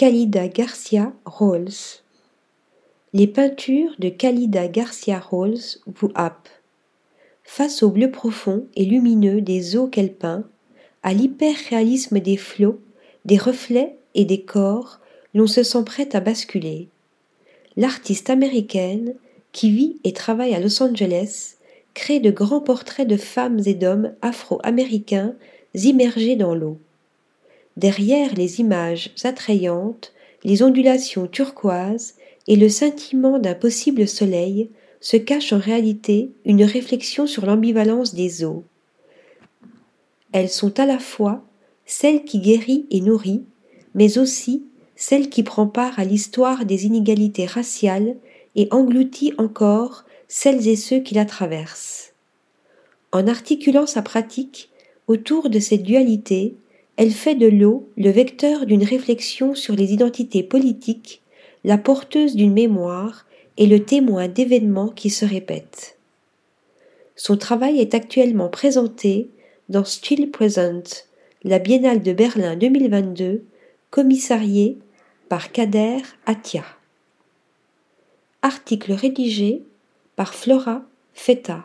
Khalida Garcia Rolls. Les peintures de Khalida Garcia Rolls vous happent. Face au bleu profond et lumineux des eaux qu'elle peint, à l'hyper-réalisme des flots, des reflets et des corps, l'on se sent prêt à basculer. L'artiste américaine, qui vit et travaille à Los Angeles, crée de grands portraits de femmes et d'hommes afro-américains immergés dans l'eau. Derrière les images attrayantes, les ondulations turquoises et le scintillement d'un possible soleil se cache en réalité une réflexion sur l'ambivalence des eaux. Elles sont à la fois celle qui guérit et nourrit, mais aussi celle qui prend part à l'histoire des inégalités raciales et engloutit encore celles et ceux qui la traversent. En articulant sa pratique autour de cette dualité, elle fait de l'eau le vecteur d'une réflexion sur les identités politiques, la porteuse d'une mémoire et le témoin d'événements qui se répètent. Son travail est actuellement présenté dans Still Present, la Biennale de Berlin 2022, commissariée par Kader Atia. Article rédigé par Flora Feta.